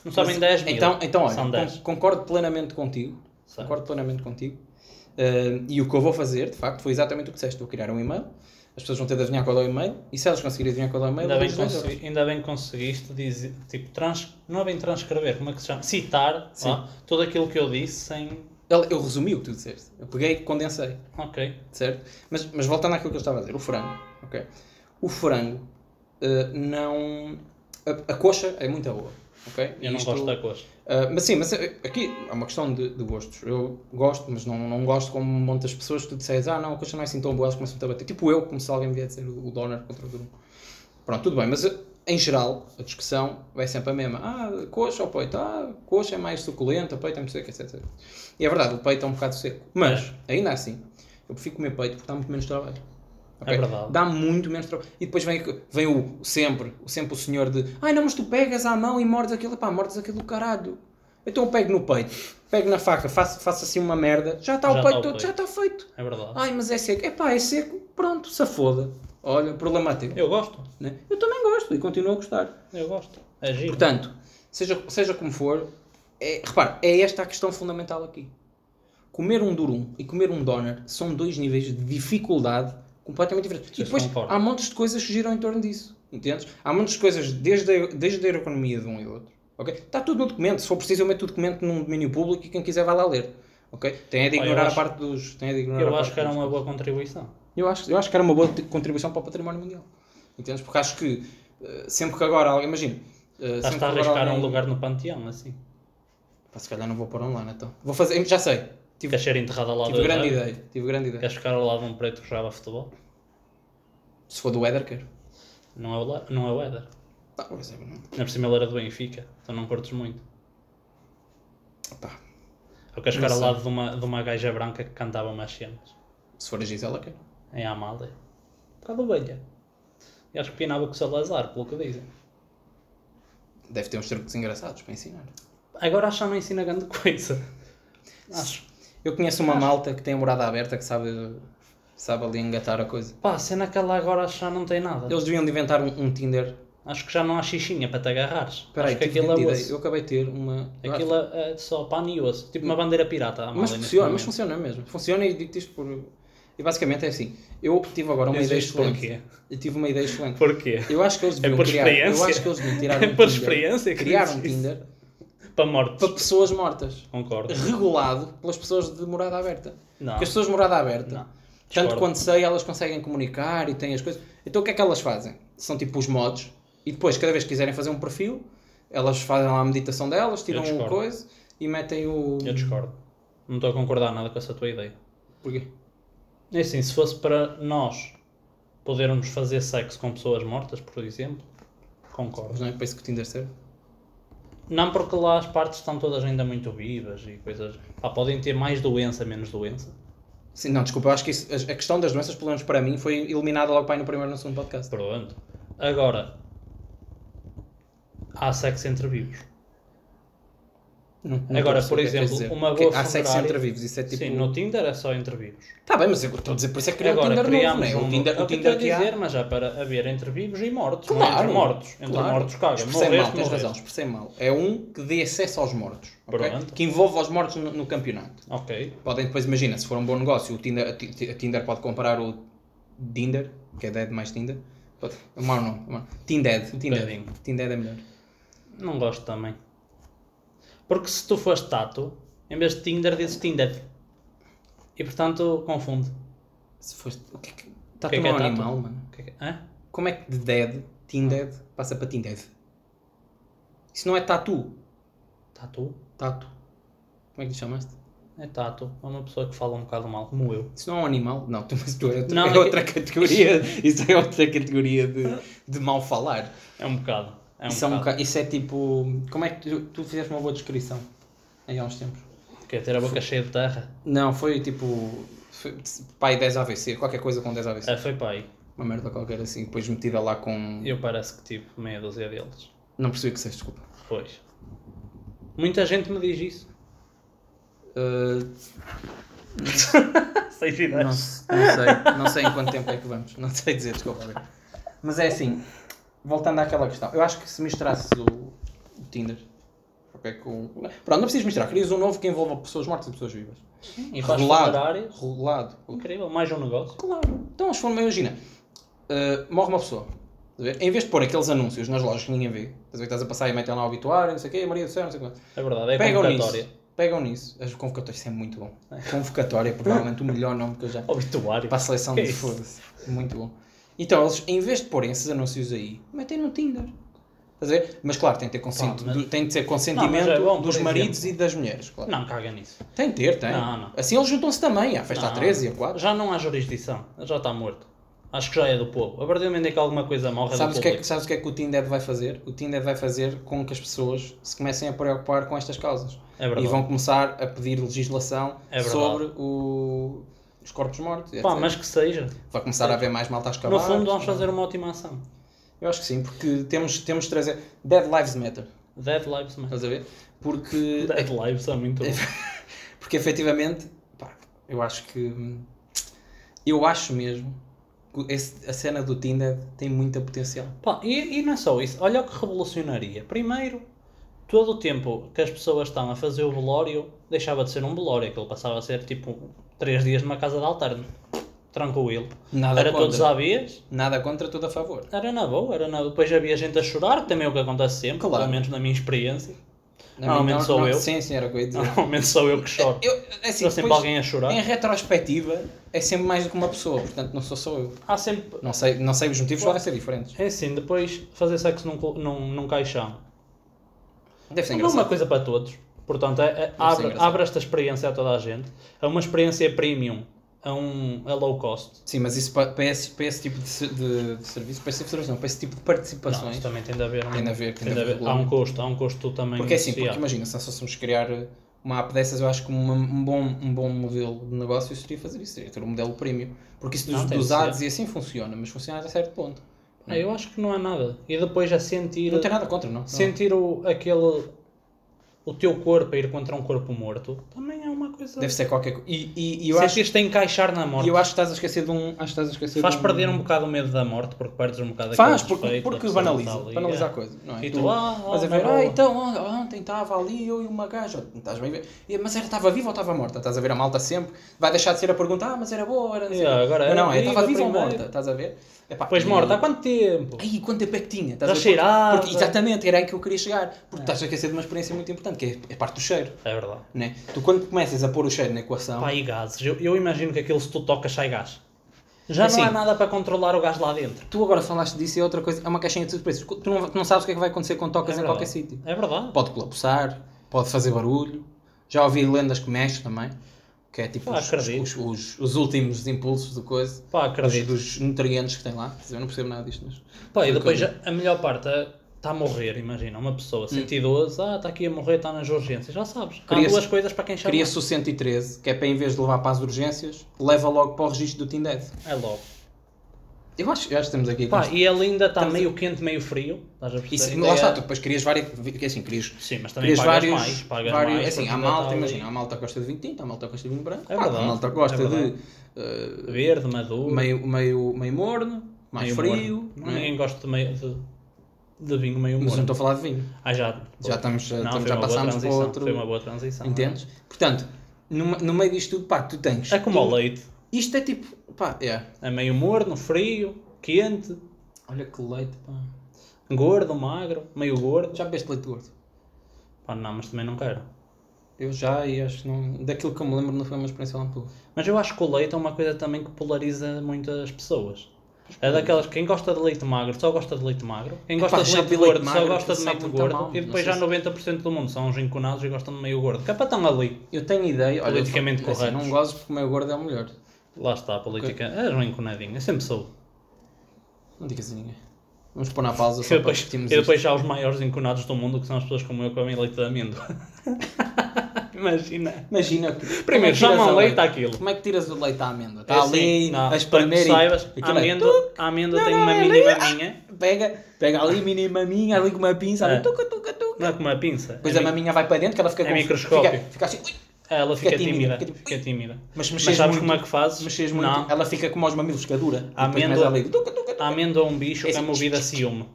não sabem Mas, 10 mil. Então, então olha, São con- 10. concordo plenamente contigo. Certo. Concordo plenamente contigo. Uh, e o que eu vou fazer, de facto, foi exatamente o que disseste. Vou criar um e-mail. As pessoas vão ter de adivinhar qual é o e-mail. E se elas conseguirem adivinhar qual é o e-mail, Ainda bem, consegui- ainda bem que conseguiste dizer, tipo, trans, não é bem transcrever, como é que se chama? Citar Sim. tudo aquilo que eu disse sem. Eu, eu resumi o que tu disseste. Eu peguei e condensei. Ok. certo? Mas, mas voltando àquilo que eu estava a dizer, o frango, ok? O frango eh, não... A, a coxa é muito boa, ok? Eu não Isto- gosto da coxa. eh, mas sim, mas aqui é uma questão de, de gostos. Eu gosto, mas não, não gosto como muitas pessoas que tu disseres, ah não, a coxa não é assim tão boa, elas começam a bater. Tipo eu, como se alguém me vier dizer o, o doner contra o durum. Pronto, tudo bem, mas em geral a discussão vai sempre a mesma. Ah, coxa ou peito? Ah, coxa é mais suculenta, peito é muito seco, etc, etc. E é verdade, o peito é um bocado seco. Mas, ainda assim, eu prefiro comer peito porque dá muito menos trabalho. Ok? É verdade. Dá muito menos trabalho. E depois vem, vem o sempre, o sempre o senhor de ai não, mas tu pegas à mão e mordes aquilo, pá, mordes aquilo do caralho. Então eu pego no peito, pego na faca, faço, faço assim uma merda, já está o peito todo, peito. já está feito. É verdade. Ai, mas é seco. É pá, é seco, pronto, se foda. Olha, problema teu. Eu gosto. né? eu também gosto e continuo a gostar. Eu gosto. É giro. Portanto, seja, seja como for, é, repare, é esta a questão fundamental aqui. Comer um durum e comer um doner são dois níveis de dificuldade completamente diferentes. Sim, e depois há montes de coisas que giram em torno disso. Entendes? Há montes de coisas desde a, desde a economia de um e outro. ok? Está tudo no documento. Se for preciso, eu meto o documento num domínio público e quem quiser vai lá ler. ok? Tem é de ignorar a acho- parte dos. Tem é de ignorar eu a acho que era uma boa contribuição. eu acho, eu acho que era uma boa contribuição para o património mundial. Entendes? Porque acho que eh, sempre que agora alguém. Imagina. eh, Estás a arriscar um alguém- lugar no panteão, assim. Pá, se calhar não vou pôr online então. Vou fazer. Já sei. Tive, Queres ser enterrado ao lado tive do grande ideia. Tive grande ideia. Queres ficar ao lado de um preto que jogava futebol? Se for do Éder, quero. Não é o, La- não é o Éder. Pá, por exemplo, não. Na por cima ele era do Benfica, então não curtes muito. Pá, Ou queres ficar ao lado de uma, de uma gaja branca que cantava umas cenas? se for a Gisela, quero. Em Amália. Um bocado ovelha. E acho que pinava com o Salazar, pelo que dizem. Deve ter uns truques engraçados para ensinar. Agora acho que não ensina grande coisa. Acho. Eu conheço uma malta que tem a morada aberta que sabe, sabe ali engatar a coisa. Pá, a cena que ela agora acho que já não tem nada. Eles deviam de inventar um, um Tinder. Acho que já não há xixinha para te agarrares. Espera aí, acho que tive aquilo é osso. Eu acabei de ter uma. eu Aquilo é só pano e osso. Tipo uma bandeira pirata. a Mas funciona, mas funciona mesmo. Funciona e digo-te isto por. E basicamente é assim. Eu tive agora uma Diz ideia excelente. porquê? Eu tive uma ideia excelente. Porquê? Eu acho que eles deviam por criar. Eu acho que eles deviam tirar É um por Tinder, experiência criar um. Tinder Para mortos. para pessoas mortas. Concordo. Regulado pelas pessoas de morada aberta. Não. Porque as pessoas de morada aberta, Não. tanto quanto sei, elas conseguem comunicar e têm as coisas. Então o que é que elas fazem? São tipo os mods. E depois, cada vez que quiserem fazer um perfil, elas fazem lá a meditação delas, tiram uma discordo. coisa e metem o. Eu discordo. Não estou a concordar nada com essa tua ideia. Porquê? É assim, se fosse para nós podermos fazer sexo com pessoas mortas, por exemplo, Mas concordo. não é para isso que o Tinder serve? Não porque lá as partes estão todas ainda muito vivas e coisas. Pá, podem ter mais doença, menos doença. Sim, não, desculpa, eu acho que isso- a questão das doenças, pelo menos para mim, foi eliminada logo para aí no primeiro e no segundo podcast. Pronto. Agora, há sexo entre vivos. Não- não Agora, por o exemplo, uma boa Há sexo entre vivos, isso é tipo. Sim, no Tinder é só entre vivos. Tá bem, mas eu estou a dizer, por isso é que criou o Agora, Tinder novo, criámos não é? O um... Tinder, é o o Tinder que há. dizer, mas já para haver entre vivos e mortos. não é Claro, entre mortos. Entre claro. mortos, caga. Expressei mal, tens razão, expressei mal. É um que dê acesso aos mortos, ok? Pronto. que envolve os mortos no, no campeonato. Ok. Podem depois, imagina, se for um bom negócio, o Tinder, a, Ti- a Tinder pode comprar o Tinder, que é Dead mais Tinder. Pode- É um mau nome. é. Tadinho. Tinded é melhor. Não gosto também. Porque se tu fores tato, em vez de Tinder, dizes Tinder. E portanto, confunde. Se foste. O que é que. Está O que é tu que é um tato? animal, mano. Que é que- Hã? Como é que de Dead, Tinded, passa para Tinded? Isso não é tatu. Tatu? Tatu. Como é que lhe chamaste? É tato. É uma pessoa que fala um bocado mal, como eu. Isso não é um animal? Não, tu, mas tu é, Não, é é que- outra categoria. Isso é outra categoria de, de mal falar. É um bocado. É um isso, é um boca- isso é tipo. Como é que tu, tu fizeste uma boa descrição aí há uns tempos? Quer ter a boca cheia de terra? Não, foi tipo. Foi, pai 10 AVC, qualquer coisa com 10 AVC. É, foi aí. Uma merda qualquer assim, depois metida lá com. Eu parece que tive meia dúzia deles. Não percebi que seja, desculpa. Pois. Muita gente me diz isso. Uh, Sei não, não sei, não sei em quanto tempo é que vamos, não sei dizer, desculpa. Mas é assim, voltando àquela questão, eu acho que se misturasses o, o Tinder ok, com. Pronto, não precisas misturar, querias um novo que envolva pessoas mortas e pessoas vivas. E faz Regulado. Regulado. Incrível, mais um negócio. Claro. Então, se for, imagina, uh, morre uma pessoa. Em vez de pôr aqueles anúncios nas lojas que ninguém vê, estás a estás a passar e metem lá o obituário, não sei o quê, Maria do Céu, não sei o quê. É verdade, é Pegam convocatória. nisso. Pegam nisso. As convocatórias, isso é muito bom. Convocatória é provavelmente o melhor nome que eu já. Obituário. Para a seleção Que de é foda-se. Muito bom. Então, eles, em vez de porem esses anúncios aí, metem no Tinder. Estás a ver? Mas claro, tem de ter, consent... mas- do- tem de ter consentimento é bom, dos exemplo. maridos e das mulheres. Claro. Não, caga nisso. Tem de ter, tem. Não, não. Assim eles juntam-se também. À festa Não. a 13 e a 4. Já não há jurisdição. Já está morto. Acho que já é do povo. A partir do momento em que alguma coisa morre é Sabes do o, que é, sabes o que é que o Tinder vai fazer? O Tinder vai fazer com que as pessoas se comecem a preocupar com estas causas. É verdade. E vão começar a pedir legislação É sobre o- os corpos mortos. Pá, mas que seja. Vai começar a haver mais malta às No cavadas. fundo vamos fazer uma ótima ação. Eu acho que sim, porque temos, temos de trazer. Dead Lives Matter. Dead Lives Matter. Estás a ver? Porque, Dead Lives é muito bom. porque efetivamente, pá, eu acho que. Eu acho mesmo que esse- a cena do Tinder tem muita potencial. Pá, e, e não é só isso. Olha o que revolucionaria. Primeiro, todo o tempo que as pessoas estão a fazer o velório, deixava de ser um velório. Aquilo passava a ser tipo 3 dias numa casa de alterno. Tranquilo. Nada Era contra. todos à vez. Nada contra, tudo a favor. Era na boa, era na Depois havia gente a chorar, que também é o que acontece sempre, Claro. pelo menos na minha experiência. Na Normalmente sou eu. Sim, sim, era o que eu ia dizer. Normalmente sou eu que choro. Eu, é assim, Estou sempre alguém a chorar. Em retrospectiva, é sempre mais do que uma pessoa, portanto não sou só eu. Há sempre. Não sei, não sei os motivos, podem ser diferentes. É assim, depois fazer sexo num, num, num caixão. Deve ser Não é uma engraçado. coisa para todos. Portanto, é- é- abre, abre esta experiência a toda a gente. É uma experiência premium, a um a low cost. Sim, mas isso para, para, esse, para esse tipo de, de, de serviço, para esse tipo de serviço, não, para esse tipo de Não, participações. isso também tem de haver um. Tem de haver, tem de haver- há um custo, há um custo também. Porque é assim, porque imagina, se nós fôssemos criar uma app dessas, eu acho que uma- um, bom, um bom modelo de negócio seria fazer isso, seria ter um modelo premium. Porque isso Não, dos, tem de dos ads e assim funciona, mas funciona até certo ponto. Ah, eu acho que não há nada. E depois a sentir. Não tem nada contra, não. não. sentir o, aquele. O teu corpo a ir contra um corpo morto também é uma coisa. Deve ser qualquer coisa. E, e, e eu acho, Sentir-te a encaixar na morte. e eu acho que estás a esquecer de um. Acho que estás a esquecer Faz de perder um bocado o medo da morte, porque perdes um bocado Faz, porque, respeito da porque banaliza. ali, Banaliza é. a coisa. Não é? E tu, ah, a ah, ver, ah, então ó, ontem estava ali eu e uma gaja, não estás bem a ver? Mas era, estava viva ou estava morta? Estás a ver a malta sempre? Vai deixar de ser a pergunta, ah, mas era boa, era não sei Yeah, agora Mas era não, é, estava viva ou morta? Estás a ver? Epá, Depois e- morta, há quanto tempo? Ai, quanto tempo é que tinha? Estás. Porque, exatamente, era aí que eu queria chegar. Porque estás a esquecer de uma experiência muito importante, que é a parte do cheiro. É verdade. Né? Tu quando começas a pôr o cheiro na equação, Pá, e gases. Eu, eu imagino que aquilo se tu tocas sai gás. Já Assim, não há nada para controlar o gás lá dentro. tu agora falaste disso e é outra coisa, é uma caixinha de surpresas. Tu não, tu não sabes o que é que vai acontecer quando tocas É em qualquer sítio. É verdade. Pode colapsar, pode fazer barulho. Já ouvi lendas que mexe também. Que é tipo Pá, os, os, os- os últimos impulsos do coisa. Pá, Dos, acredito. dos nutrientes que tem lá. Eu não percebo nada disto, mas. Pá, e depois a, a melhor parte é- está a morrer, imagina. Uma pessoa, 112, ah, está aqui a morrer, está nas urgências. Já sabes. Há duas coisas para quem chama. Cria-se o 113, que é para em vez de levar para as urgências, leva logo para o registro do Tinded. É logo. Eu acho, eu acho que estamos aqui. Pá, e ele ainda está Estamos a- meio quente, meio frio. Estás a perceber? Isso, lá é- está, tu depois crias várias. que Assim, crias, Sim, mas também pagas vários. mais. Pagas vários mais. assim, porque há malta, imagina, há malta que gosta de vinho tinto, há malta que gosta de vinho branco, É pá, há malta gosta é de eh, Verde, maduro. meio, meio, meio morno, mais meio frio. morno. é? Ninguém gosta de, meio, de, de vinho meio Mas eu não morno. estou a falar de vinho. Ah, já. Já estamos, Não, estamos, já passámos para outro. Foi uma boa transição. Entendes? Portanto, no, no meio disto tudo, pá, tu tens. É como tu- o leite. Isto é tipo. Pá, é. É meio morno, frio, quente, Olha que leite, pá. gordo, magro, meio gordo. Já bebeste leite gordo? Pá, não, mas também não quero. Eu já e acho que não. Daquilo que eu me lembro não foi uma experiência lá. Mas eu acho que o leite é uma coisa também que polariza muitas pessoas. É daquelas quem gosta de leite magro só gosta de leite magro, quem gosta Epá, de leite leite gordo só gosta de leite gordo mal, e depois já 90% do mundo são uns enconados e gostam de meio gordo. Que é para estão ali. Eu tenho ideia. Olha, Politicamente eu, assim, corretos. não gosto porque o meu gordo é o melhor. Lá está a política. És um enconadinho, eu sempre sou. Não digas a ninguém. Vamos pôr na pausa E só para depois, e discutirmos depois já os maiores enconados do mundo, que são as pessoas como eu que comem leite de amêndoa. Imagina. Imagina é Primeiro, tiras chamam leite àquilo. Como é que tiras o leite à amêndoa? É Está assim, ali, não, a para espremer que e... saibas, a é amêndoa, a amêndoa tem Não, uma não, mini maminha. Pega, pega ali mini maminha, ali com uma pinça, ali É. tuca, tuca, tuca. Não é com uma pinça. Depois é a mi- maminha vai para dentro, que ela fica é com... microscópio. Fica, fica assim... ui, Ela fica fica tímida, tímida. fica tipo- Fica tímida. Mas Mas sabes muito, como é que fazes? mexes muito, Não. ela fica como aos mamilos, fica dura. A amêndoa- começa ali, tuca, tuca, tuca. A amêndoa é um bicho que é movido a ciúme.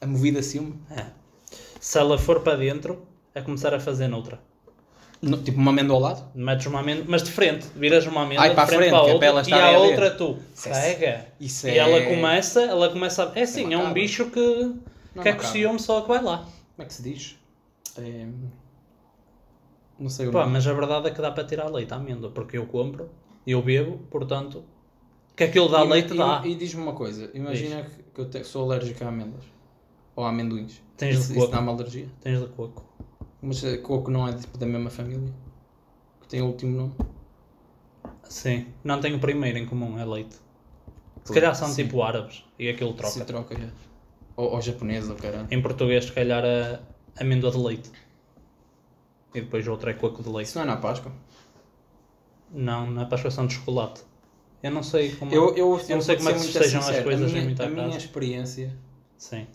A movida assim, É. Se ela for para dentro, é começar a fazer noutra. no- tipo uma amêndoa ao lado. Metes uma amêndoa, mas de frente, viras uma amêndoa Ai, de para a frente frente, para a que é outra para ela e a a outra tu Isso é- E é... ela começa, ela começa a... É assim, é, um macabro. bicho que Não é que o macabro. ciúme só que vai lá. Como é que se diz? É... Não sei o Pá, nome. mas a verdade é que dá para tirar leite à amêndoa, porque eu compro, eu bebo, portanto, que aquilo dá E- leite e, dá. E, diz-me uma coisa, imagina que, que eu te- sou alérgico a amêndoas. Ou a amendoins. Tens de isso, isso coco. dá-me alergia. Tens de coco. Mas eh, coco não é tipo, da mesma família? Que tem o último nome? Sim, não tem o primeiro em comum, é leite. Se calhar são Sim. tipo árabes e aquilo troca. Se troca, é. Ou, ou japonês, ou caralho. Em português, se calhar, é amêndoa de leite. E depois outra é coco de leite. Isso não é na Páscoa? Não, na Páscoa são de chocolate. Eu não sei como. Eu, eu, eu não sei como é que ser se muito festejam as sincero, coisas a em minha, muita A minha experiência Sim.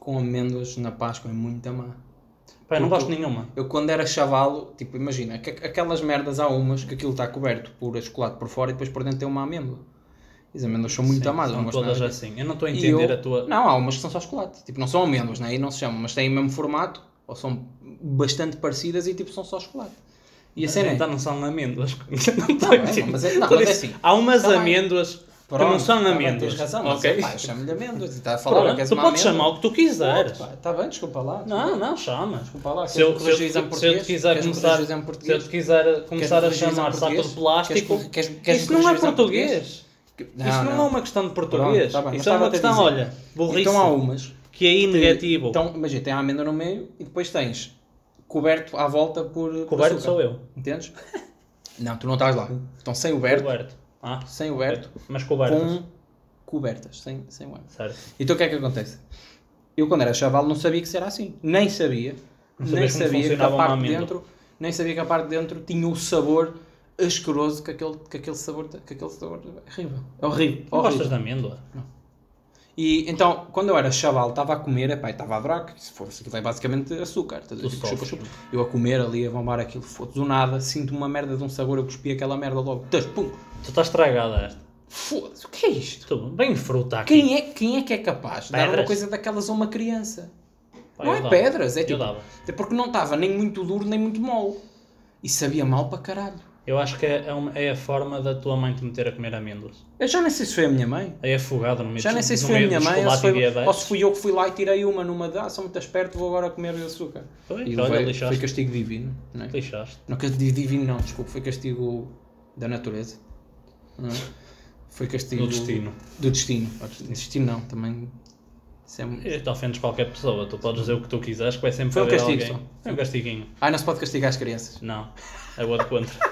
com amêndoas na Páscoa é muito má. Pá, eu não gosto de nenhuma. Eu quando era chavalo, tipo, imagina, que- aquelas merdas há umas que aquilo está coberto por chocolate por fora e depois por dentro tem uma amêndoa. E as amêndoas são muito Sim, amadas, não São gosto todas nada assim. Eu não estou a E entender eu- a tua. Não, há umas que são só chocolate. Tipo, não são amêndoas, né? aí não se chamam, mas têm o mesmo formato, ou são bastante parecidas e tipo são só chocolate. E a cena é... Então não são amêndoas. não a é, mas é- não, mas é assim. Há umas Tá bem. amêndoas que Pronto, não são tá amêndoas. Tens razão, mas ok? pá, eu chamo-lhe amêndoas. Está a falar Pronto, que és tu podes amêndoa. chamar o que tu quiseres. Está bem, desculpa lá. Não, não, chama. Desculpa lá, Se eu, se, eu, se eu te quiser começar, se eu te quiser começar a chamar saco de plástico, Queres- queres- isso não é português? Não, isso não, não. é uma questão de português. Pronto, tá isso é uma questão, olha, burrice, Então há umas. que é negativo. Então, imagina, tem a amêndoa no meio e depois tens coberto à volta por. Coberto açúcar. sou eu. Entendes? Não, tu não estás lá. Então sem o Berto, Coberto. Ah, sem o Berto, mas cobertas. com cobertas, sem, sem o Berto. Certo. Então o que é que acontece? Eu quando era chaval não sabia que isso era assim. Nem sabia. Não nem sabia que a parte de dentro, nem sabia que a parte de dentro tinha o sabor asqueroso que aquele, que aquele sabor, que aquele sabor é horrível. É horrível. Não horrível. gostas de amêndoa? E então, quando eu era chaval, estava a comer, epá, estava a adorar, que se fosse aquilo é basicamente açúcar, estás a ver? Tu Tipo, chupa, chupa. Eu a comer ali, a bombar aquilo, foda do nada, sinto uma merda de um sabor, eu cuspi aquela merda logo, Tás, pum, Tu estás estragada esta. foda-se, o que é isto? Bem fruta aqui. Quem é, quem é que é capaz de dar uma coisa daquelas a uma criança? Pá, não é dava. pedras, é tipo, até porque não estava nem muito duro, nem muito mole. E sabia mal para caralho. Eu acho que é, é uma- é a forma da tua mãe te meter a comer amêndoas. Eu já nem sei se foi a minha mãe. É afogado no meio Já nem sei se foi a minha do mãe ou se, foi, ou se fui eu que fui lá e tirei uma numa de, ah, sou muito esperto, vou agora comer açúcar. Foi, E olha, lixaste. foi castigo divino. Não, é? Lixaste. não divino não, desculpa, foi castigo da natureza. Não é? Foi castigo Do destino. Do destino. Destino não, também. Isso é... tu ofendes qualquer pessoa, tu podes dizer o que tu quiseres, que vai sempre Foi um castigo alguém. só. Foi um castiguinho. Ah, não se pode castigar as crianças. Não, é o de contra.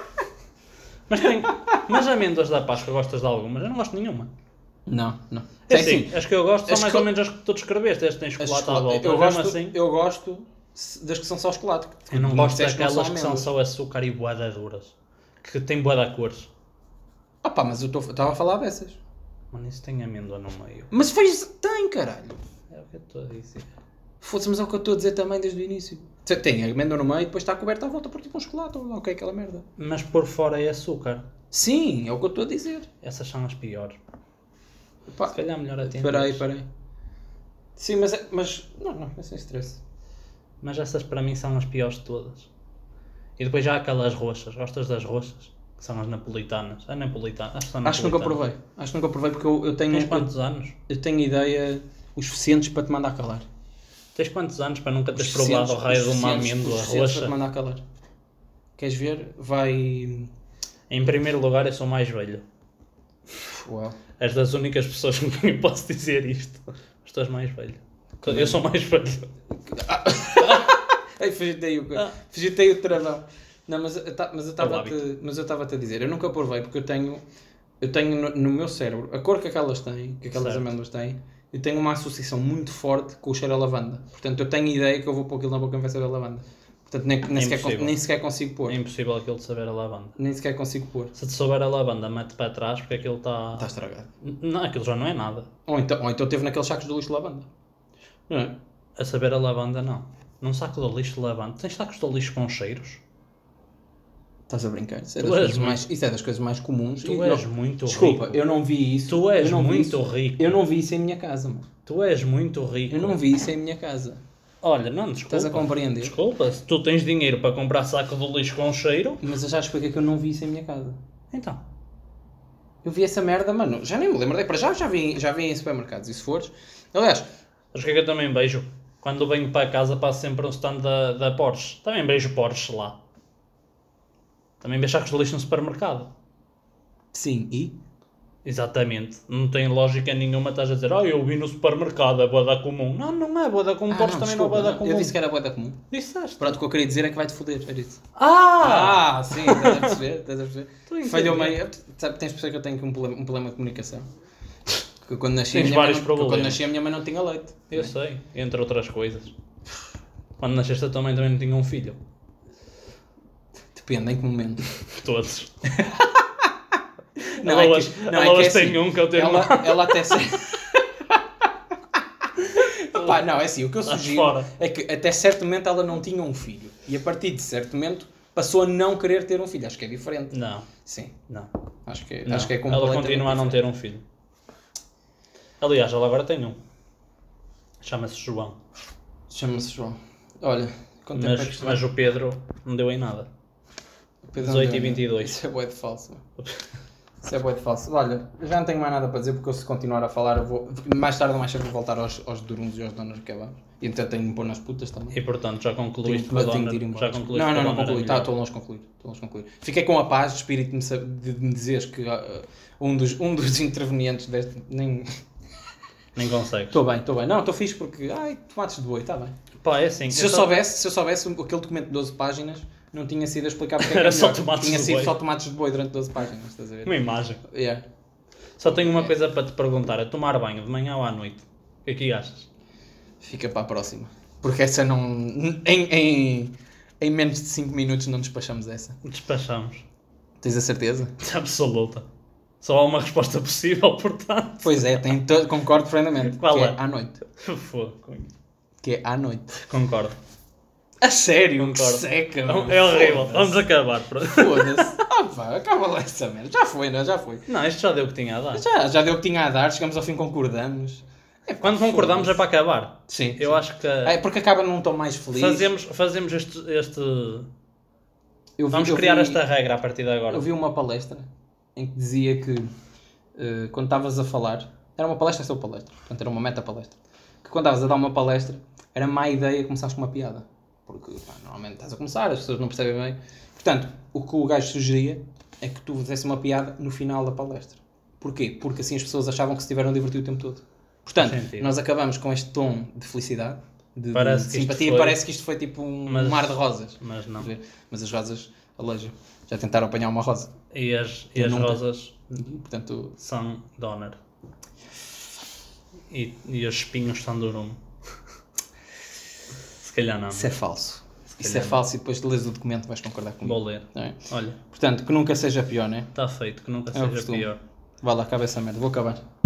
mas tem. Mas amêndoas da Páscoa gostas de algumas? Eu não gosto de nenhuma. Não, não. É assim, sim. as que eu gosto são As mais que- ou menos as que tu descreveste. Este tem As chocolate à volta. eu, gosto, assim, eu gosto das que são só chocolate. eu não gosto que não daquelas que são só açúcar e boada duras. Que tem boada cores. Ah pá, mas eu estava a falar dessas. Mano, isso tem amêndoa no meio. Mas fez. Tem, caralho. É o que eu estou a dizer. Foda-se, mas é o que eu estou a dizer também desde o início. Te- Tem a amêndoa no meio e depois está coberta à volta por tipo um chocolate ou o que é aquela merda. Mas por fora é açúcar. Sim, é o que eu estou a dizer. Essas são as piores. Pá, Se calhar melhor atender. Peraí, peraí. Sim, mas, é- mas não, não, é sem stress. Mas essas para mim são as piores de todas. E depois já há aquelas roxas. Gostas das roxas? Que são as napolitanas. A napolitana. Acho que, são Acho nunca provei. Acho que nunca provei porque eu, eu tenho, Tens eu, quantos anos? eu tenho ideia os suficientes para te mandar calar. Tens quantos anos para nunca teres provado o raio de uma amêndoa roxa? mandar calar. Queres ver? Vai. Em primeiro lugar, eu sou mais velho. Uau. És das únicas pessoas com quem posso dizer isto. Mas tu és mais velho. Eu sou mais velho. Ei, fugitei o, Ah. fugitei o travão. Não, mas, mas eu É o estava mas eu estava a dizer, eu nunca provei porque eu tenho, eu tenho no, no meu cérebro a cor que aquelas têm, que aquelas Certo. amêndoas têm, eu tenho uma associação muito forte com o cheiro a lavanda. Portanto, eu tenho ideia que eu vou pôr aquilo na boca e vai saber a lavanda. Portanto, nem, nem, É sequer, nem sequer consigo pôr. É impossível aquilo de saber a lavanda. Nem sequer consigo pôr. Se te souber a lavanda, mete para trás porque aquilo está. Está estragado. Não, aquilo já não é nada. Ou então, ou então teve naqueles sacos de lixo de lavanda. Não é? A saber a lavanda, não. Num saco de lixo de lavanda. Tens sacos de lixo com cheiros? Estás a brincar? Isso é, das coisas muito- mais, isso é das coisas mais comuns. Tu E és não- muito Desculpa, rico. eu não vi isso. Tu és muito isso- rico. Eu não vi isso em minha casa, mano. Tu és muito rico. Eu não vi isso em minha casa. Olha, não, desculpa. Estás a compreender? Desculpa, se tu tens dinheiro para comprar saco de lixo com cheiro, Mas eu já expliquei que eu não vi isso em minha casa. então. Eu vi essa merda, mano. Já nem me lembro. Para já, já vi, já vi em supermercados. E se fores. Aliás, Sabes o que é que eu também beijo? Quando venho para casa passo sempre um stand da, da Porsche. Também beijo Porsche lá. Também sacos de lixo no supermercado. sim, e? Exatamente. Não tem lógica nenhuma estás a dizer, ah, eu vi no supermercado, é boa comum. Não, não é boa comum, Ah, não, também não é desculpa, boa não. comum. Eu disse que era boa da comum. Disseste. Pronto, o que eu queria dizer é que vai-te foder. Era isso. Ah! Ah, sim, estás a perceber? Estás a perceber? Falhou meio. Sabe, tens de perceber que eu tenho aqui um problema, um problema de comunicação. Que quando nasci, Tens mãe vários não, que quando problemas. nasci a minha mãe não tinha leite. Eu sei, entre outras coisas. Quando nasceste a tua mãe também não tinha um filho. Depende em que momento. Todos. Não, é elas que- não, é elas que é têm assim, um que eu tenho ela, ela até. Pá, não, é assim, o que eu sugiro é que até certo momento ela não tinha um filho. E a partir de certo momento passou a não querer ter um filho. Acho que é diferente. Não, Sim, não. acho que, não. acho que é ela completamente continua a não ter um filho. Aliás, ela agora tem um. Chama-se João. Chama-se João. Olha, tempo é Mas, mas o Pedro não deu em nada. Pedro 18 e André, 22. Isso é bué de falso. Isso é bué de falso. Olha, já não tenho mais nada para dizer porque eu se continuar a falar eu vou... Mais tarde ou mais cedo vou voltar aos, aos durundos e aos donos que acabamos. E então tenho de me pôr nas putas também. E portanto, já concluíste Tenho- a tenho dona. de. Já concluíste Não, não, não concluí. Tá, estou longe de concluir. Estou longe de concluir. Fiquei com a paz de espírito de me, de dizeres que ah, um, dos, um dos intervenientes deste. Nem. Nem consegues. Estou bem, estou bem. Não, estou fixe porque. Ai, tomates de boi, está bem. Pá, é assim. Se eu, só- soubesse, se eu soubesse aquele documento de 12 páginas, não tinha sido a explicar porque é Era é só tomates Tinha sido boi. só tomates de boi durante 12 páginas, estás a ver? Uma imagem. Yeah. Só tenho uma coisa para te perguntar: a tomar banho de manhã ou à noite? O que é que achas? Fica para a próxima. Porque essa não. Em, em, em menos de 5 minutos não despachamos essa. Despachamos. Tens a certeza? Absoluta. Só há uma resposta possível, portanto. Pois é, tem to... concordo plenamente. Qual que é? à noite. Que é à noite. Concordo. A sério? Concordo. Que seca, É mano. horrível. Foda-se. Vamos acabar. pronto. Foda-se. Ah pá, acaba lá essa merda. Já foi, não? Já foi. Não, isto já deu o que tinha a dar. Já, já deu o que tinha a dar, chegamos ao fim, concordamos. É, Quando concordamos é para acabar. Sim. Eu acho que É porque acaba num tom mais feliz. fazemos, fazemos este, este. Vi- Vamos criar vi- esta regra a partir de agora. Eu vi uma palestra em que dizia que eh, quando estavas a falar, era uma palestra sobre palestra, portanto era uma meta palestra, que quando estavas a dar uma palestra era má ideia começares com uma piada, porque pá, normalmente estás a começar, as pessoas não percebem bem. Portanto, o que o gajo sugeria é que tu fizesse uma piada no final da palestra. Porquê? Porque assim as pessoas achavam que se tiveram a divertir o tempo todo. Portanto, sentido. nós acabamos com este tom de felicidade, de, de Parece isto simpatia, foi- parece que isto foi tipo um Mas- mar de rosas. Mas não. Mas as rosas alejam. Já tentaram apanhar uma rosa. E as, e as nunca. rosas Portanto, são donor. E, e os espinhos são do rumo. Se calhar não. isso é falso. Isso é falso e depois de lês o documento vais concordar comigo. Vou ler. É? Olha, Portanto, que nunca seja pior, né? está feito, que nunca É seja pior. Vá lá, acaba essa merda. Vou acabar.